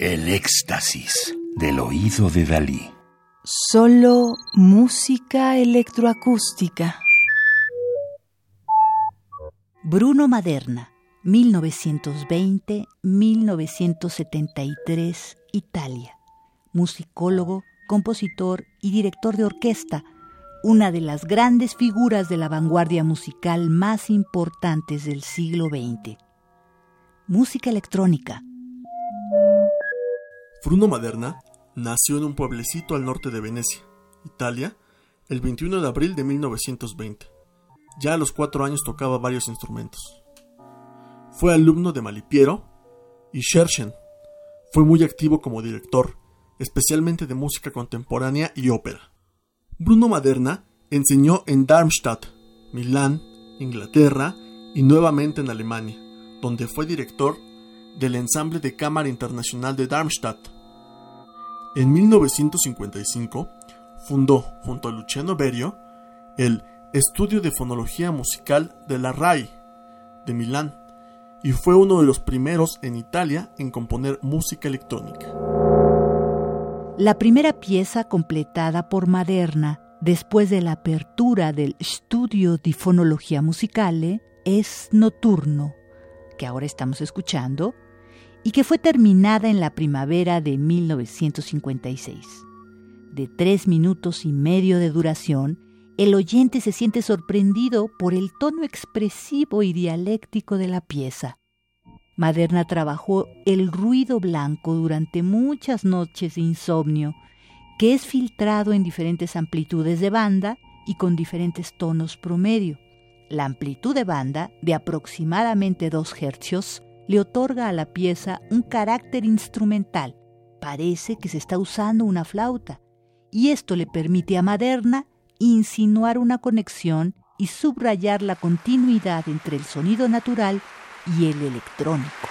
El éxtasis del oído de Dalí. Solo música electroacústica. Bruno Maderna, 1920-1973, Italia. Musicólogo, compositor y director de orquesta, una de las grandes figuras de la vanguardia musical más importantes del siglo XX. Música electrónica. Bruno Maderna nació en un pueblecito al norte de Venecia, Italia, el 21 de abril de 1920. Ya a los cuatro años tocaba varios instrumentos. Fue alumno de Malipiero y Scherchen. Fue muy activo como director, especialmente de música contemporánea y ópera. Bruno Maderna enseñó en Darmstadt, Milán, Inglaterra y nuevamente en Alemania, donde fue director del ensamble de cámara internacional de Darmstadt. En 1955 fundó, junto a Luciano Berio, el Estudio de Fonología Musical de la RAI de Milán y fue uno de los primeros en Italia en componer música electrónica. La primera pieza completada por Maderna después de la apertura del Studio di Fonologia Musicale es Notturno, que ahora estamos escuchando, y que fue terminada en la primavera de 1956. De tres minutos y medio de duración, el oyente se siente sorprendido por el tono expresivo y dialéctico de la pieza. Maderna trabajó el ruido blanco durante muchas noches de insomnio, que es filtrado en diferentes amplitudes de banda y con diferentes tonos promedio. La amplitud de banda, de aproximadamente 2 hercios, le otorga a la pieza un carácter instrumental. Parece que se está usando una flauta, y esto le permite a Maderna insinuar una conexión y subrayar la continuidad entre el sonido natural y el electrónico.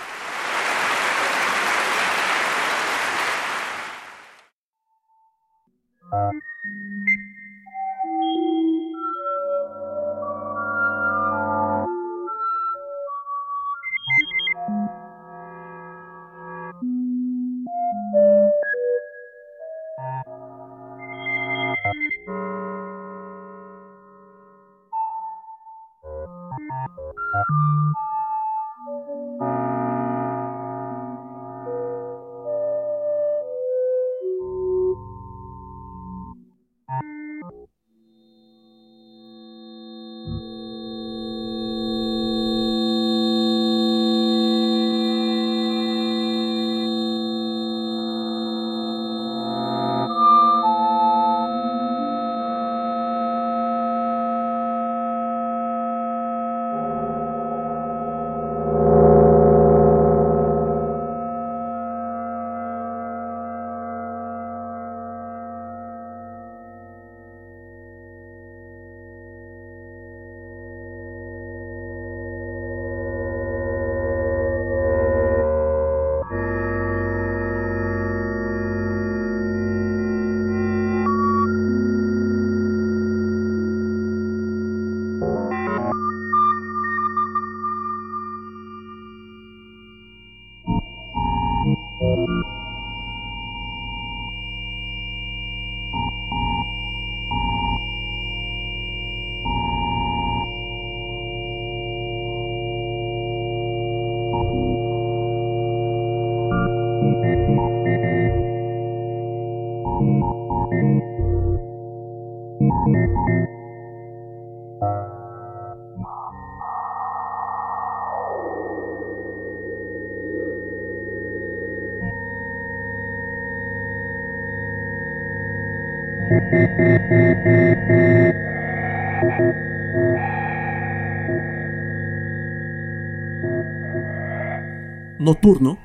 Nocturno,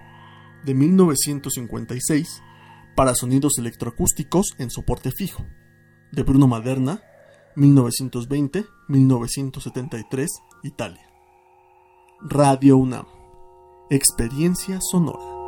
de 1956, para sonidos electroacústicos en soporte fijo, de Bruno Maderna, 1920-1973, Italia. Radio UNAM. Experiencia sonora.